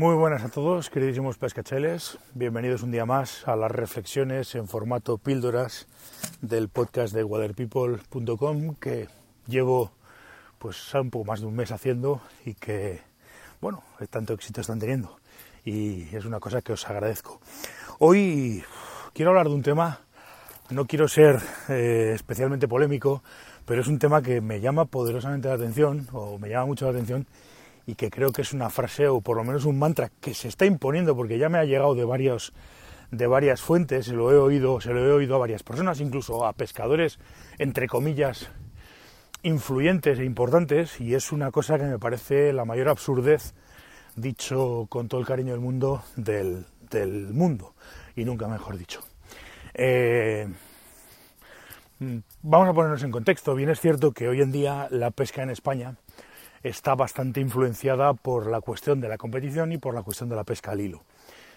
Muy buenas a todos, queridísimos pescacheles. Bienvenidos un día más a las reflexiones en formato píldoras del podcast de waterpeople.com que llevo pues un poco más de un mes haciendo y que, bueno, tanto éxito están teniendo. Y es una cosa que os agradezco. Hoy quiero hablar de un tema, no quiero ser eh, especialmente polémico, pero es un tema que me llama poderosamente la atención, o me llama mucho la atención, y que creo que es una frase o por lo menos un mantra que se está imponiendo porque ya me ha llegado de varios de varias fuentes, se lo he oído, se lo he oído a varias personas, incluso a pescadores entre comillas influyentes e importantes y es una cosa que me parece la mayor absurdez dicho con todo el cariño del mundo del, mundo y nunca mejor dicho. Eh, vamos a ponernos en contexto. Bien es cierto que hoy en día la pesca en España está bastante influenciada por la cuestión de la competición y por la cuestión de la pesca al hilo.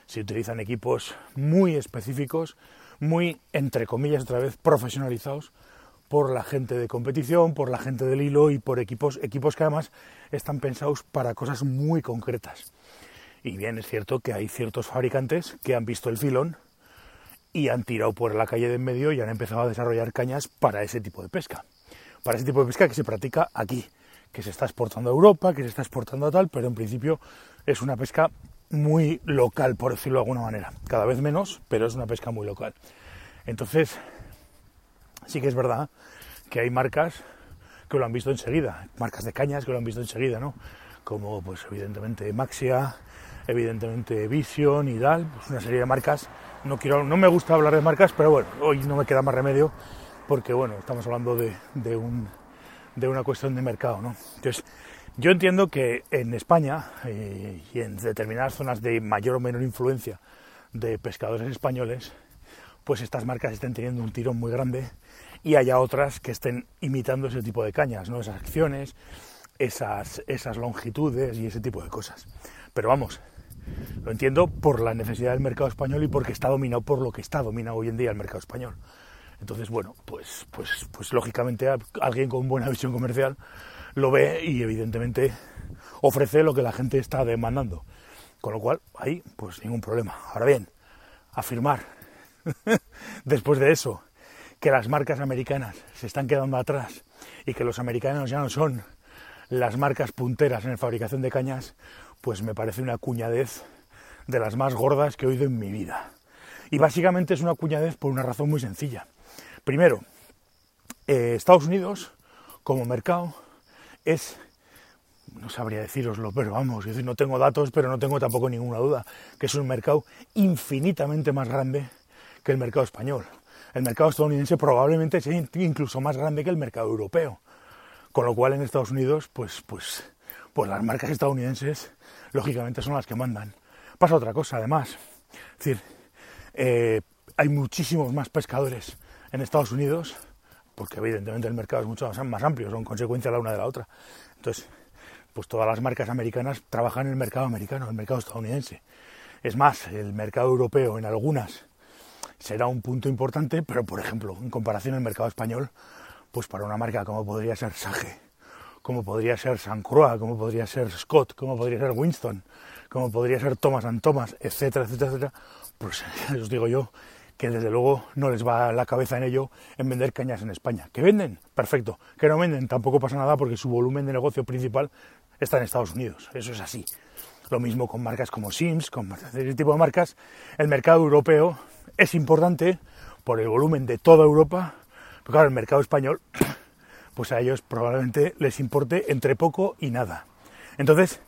Se utilizan equipos muy específicos, muy, entre comillas, otra vez, profesionalizados por la gente de competición, por la gente del hilo y por equipos, equipos que además están pensados para cosas muy concretas. Y bien, es cierto que hay ciertos fabricantes que han visto el filón y han tirado por la calle de en medio y han empezado a desarrollar cañas para ese tipo de pesca. Para ese tipo de pesca que se practica aquí, que se está exportando a Europa, que se está exportando a tal, pero en principio es una pesca muy local, por decirlo de alguna manera. Cada vez menos, pero es una pesca muy local. Entonces, sí que es verdad que hay marcas que lo han visto enseguida, marcas de cañas que lo han visto enseguida, ¿no? Como pues evidentemente Maxia, evidentemente Vision y tal, pues una serie de marcas. No quiero, no me gusta hablar de marcas, pero bueno, hoy no me queda más remedio porque bueno, estamos hablando de un de una cuestión de mercado. ¿no? Entonces, yo entiendo que en España eh, y en determinadas zonas de mayor o menor influencia de pescadores españoles, pues estas marcas estén teniendo un tirón muy grande y haya otras que estén imitando ese tipo de cañas, ¿no? esas acciones, esas, esas longitudes y ese tipo de cosas. Pero vamos, lo entiendo por la necesidad del mercado español y porque está dominado por lo que está dominado hoy en día el mercado español. Entonces, bueno, pues, pues, pues lógicamente alguien con buena visión comercial lo ve y evidentemente ofrece lo que la gente está demandando. Con lo cual, ahí, pues ningún problema. Ahora bien, afirmar después de eso que las marcas americanas se están quedando atrás y que los americanos ya no son las marcas punteras en la fabricación de cañas, pues me parece una cuñadez de las más gordas que he oído en mi vida. Y básicamente es una cuñadez por una razón muy sencilla. Primero, eh, Estados Unidos como mercado es, no sabría deciroslo, pero vamos, decir, no tengo datos, pero no tengo tampoco ninguna duda, que es un mercado infinitamente más grande que el mercado español. El mercado estadounidense probablemente sea incluso más grande que el mercado europeo. Con lo cual en Estados Unidos, pues, pues, pues las marcas estadounidenses, lógicamente, son las que mandan. Pasa otra cosa, además. Es decir, eh, hay muchísimos más pescadores en Estados Unidos, porque evidentemente el mercado es mucho más, amplio, son consecuencia la una de la otra. Entonces, pues todas las marcas americanas trabajan en el mercado americano, el mercado estadounidense. Es más, el mercado europeo en algunas será un punto importante, pero por ejemplo, en comparación al mercado español, pues para una marca como podría ser Sage, como podría ser San Croix, como podría ser Scott, como podría ser Winston, como podría ser Thomas Thomas, etcétera, etcétera, etcétera, pues os digo yo que desde luego no les va la cabeza en ello en vender cañas en España. ¿Que venden? Perfecto. ¿Que no venden? Tampoco pasa nada porque su volumen de negocio principal está en Estados Unidos. Eso es así. Lo mismo con marcas como Sims, con ese tipo de marcas. El mercado europeo es importante por el volumen de toda Europa, pero claro, el mercado español, pues a ellos probablemente les importe entre poco y nada. Entonces,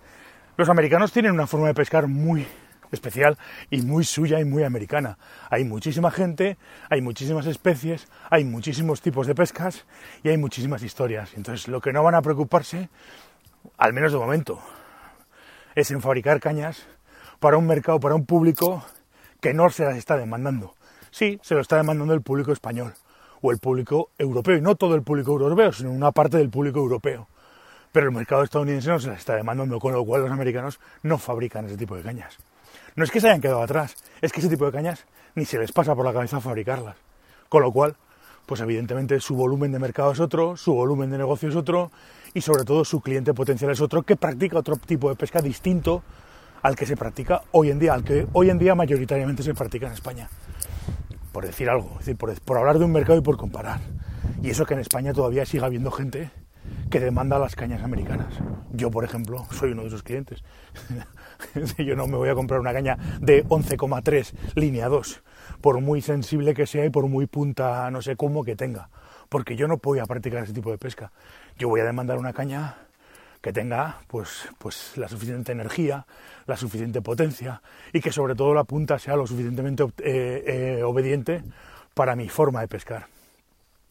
los americanos tienen una forma de pescar muy especial y muy suya y muy americana. Hay muchísima gente, hay muchísimas especies, hay muchísimos tipos de pescas y hay muchísimas historias. Entonces, lo que no van a preocuparse, al menos de momento, es en fabricar cañas para un mercado, para un público que no se las está demandando. Sí, se lo está demandando el público español o el público europeo, y no todo el público europeo, sino una parte del público europeo. Pero el mercado estadounidense no se las está demandando, con lo cual los americanos no fabrican ese tipo de cañas. No es que se hayan quedado atrás, es que ese tipo de cañas ni se les pasa por la cabeza fabricarlas. Con lo cual, pues evidentemente su volumen de mercado es otro, su volumen de negocio es otro y sobre todo su cliente potencial es otro que practica otro tipo de pesca distinto al que se practica hoy en día, al que hoy en día mayoritariamente se practica en España. Por decir algo, es decir, por, por hablar de un mercado y por comparar. Y eso que en España todavía siga habiendo gente que demanda las cañas americanas. Yo, por ejemplo, soy uno de esos clientes. Yo no me voy a comprar una caña de 11,3 línea 2, por muy sensible que sea y por muy punta, no sé cómo que tenga, porque yo no voy a practicar ese tipo de pesca. Yo voy a demandar una caña que tenga pues, pues la suficiente energía, la suficiente potencia y que sobre todo la punta sea lo suficientemente eh, eh, obediente para mi forma de pescar.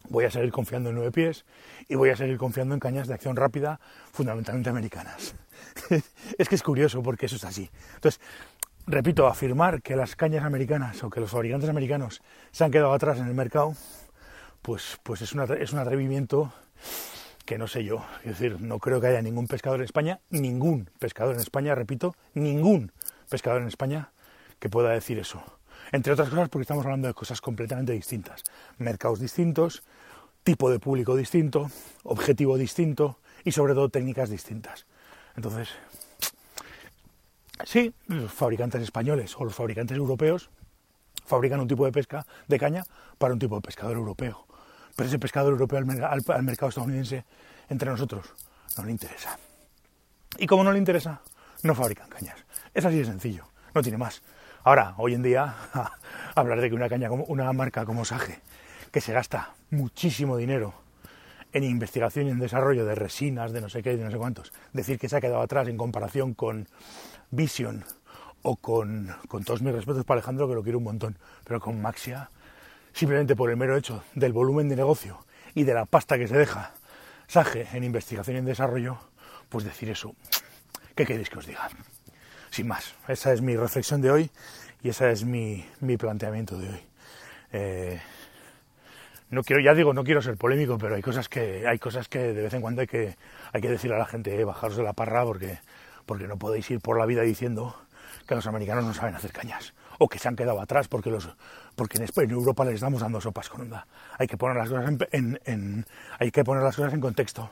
Voy a seguir confiando en nueve pies y voy a seguir confiando en cañas de acción rápida, fundamentalmente americanas. es que es curioso porque eso es así. Entonces, repito, afirmar que las cañas americanas o que los fabricantes americanos se han quedado atrás en el mercado, pues, pues es, es un atrevimiento que no sé yo. Es decir, no creo que haya ningún pescador en España, ningún pescador en España, repito, ningún pescador en España que pueda decir eso. Entre otras cosas porque estamos hablando de cosas completamente distintas. Mercados distintos, tipo de público distinto, objetivo distinto y sobre todo técnicas distintas. Entonces, sí, los fabricantes españoles o los fabricantes europeos fabrican un tipo de pesca de caña para un tipo de pescador europeo. Pero ese pescador europeo al, mercado estadounidense, entre nosotros, no le interesa. Y como no le interesa, no fabrican cañas. Es así de sencillo, no tiene más. Ahora, hoy en día, hablar de que una caña, una marca como Sage, que se gasta muchísimo dinero en investigación y en desarrollo de resinas, de no sé qué, de no sé cuántos, decir que se ha quedado atrás en comparación con Vision o con, con todos mis respetos para Alejandro, que lo quiero un montón, pero con Maxia, simplemente por el mero hecho del volumen de negocio y de la pasta que se deja Sage en investigación y en desarrollo, pues decir eso, ¿qué queréis que os diga? Sin más. Esa es mi reflexión de hoy y ese es mi, planteamiento de hoy. Eh, no quiero, ya digo, no quiero ser polémico, pero hay cosas que, hay cosas que de vez en cuando hay que, hay que decir a la gente, eh, bajaros de la parra porque, porque no podéis ir por la vida diciendo que los americanos no saben hacer cañas o que se han quedado atrás porque los porque en, España, en Europa les estamos dando sopas con onda. Hay que poner las cosas en, hay que poner las cosas en contexto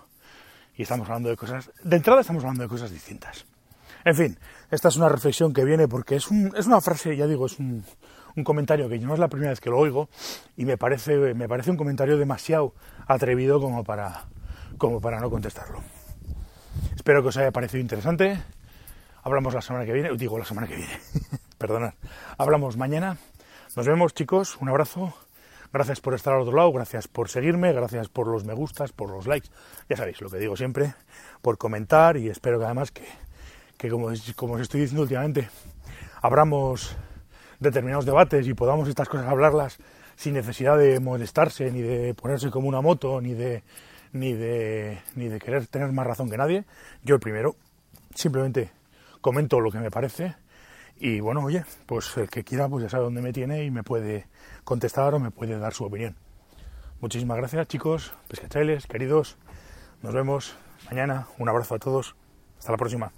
y estamos hablando de cosas de entrada estamos hablando de cosas distintas. En fin, esta es una reflexión que viene porque es, un, es una frase, ya digo, es un, comentario que no es la primera vez que lo oigo y me parece, me parece un comentario demasiado atrevido como para, como para no contestarlo. Espero que os haya parecido interesante. Hablamos la semana que viene, digo la semana que viene, perdonad. Hablamos mañana. Nos vemos chicos, un abrazo. Gracias por estar al otro lado, gracias por seguirme, gracias por los me gustas, por los likes. Ya sabéis lo que digo siempre, por comentar y espero que además que que como, como os estoy diciendo últimamente, abramos determinados debates y podamos estas cosas hablarlas sin necesidad de molestarse, ni de ponerse como una moto, ni de, ni de, ni de querer tener más razón que nadie. Yo el primero, simplemente comento lo que me parece y bueno, oye, pues el que quiera pues ya sabe dónde me tiene y me puede contestar o me puede dar su opinión. Muchísimas gracias chicos, pescachailes, queridos. Nos vemos mañana. Un abrazo a todos. Hasta la próxima.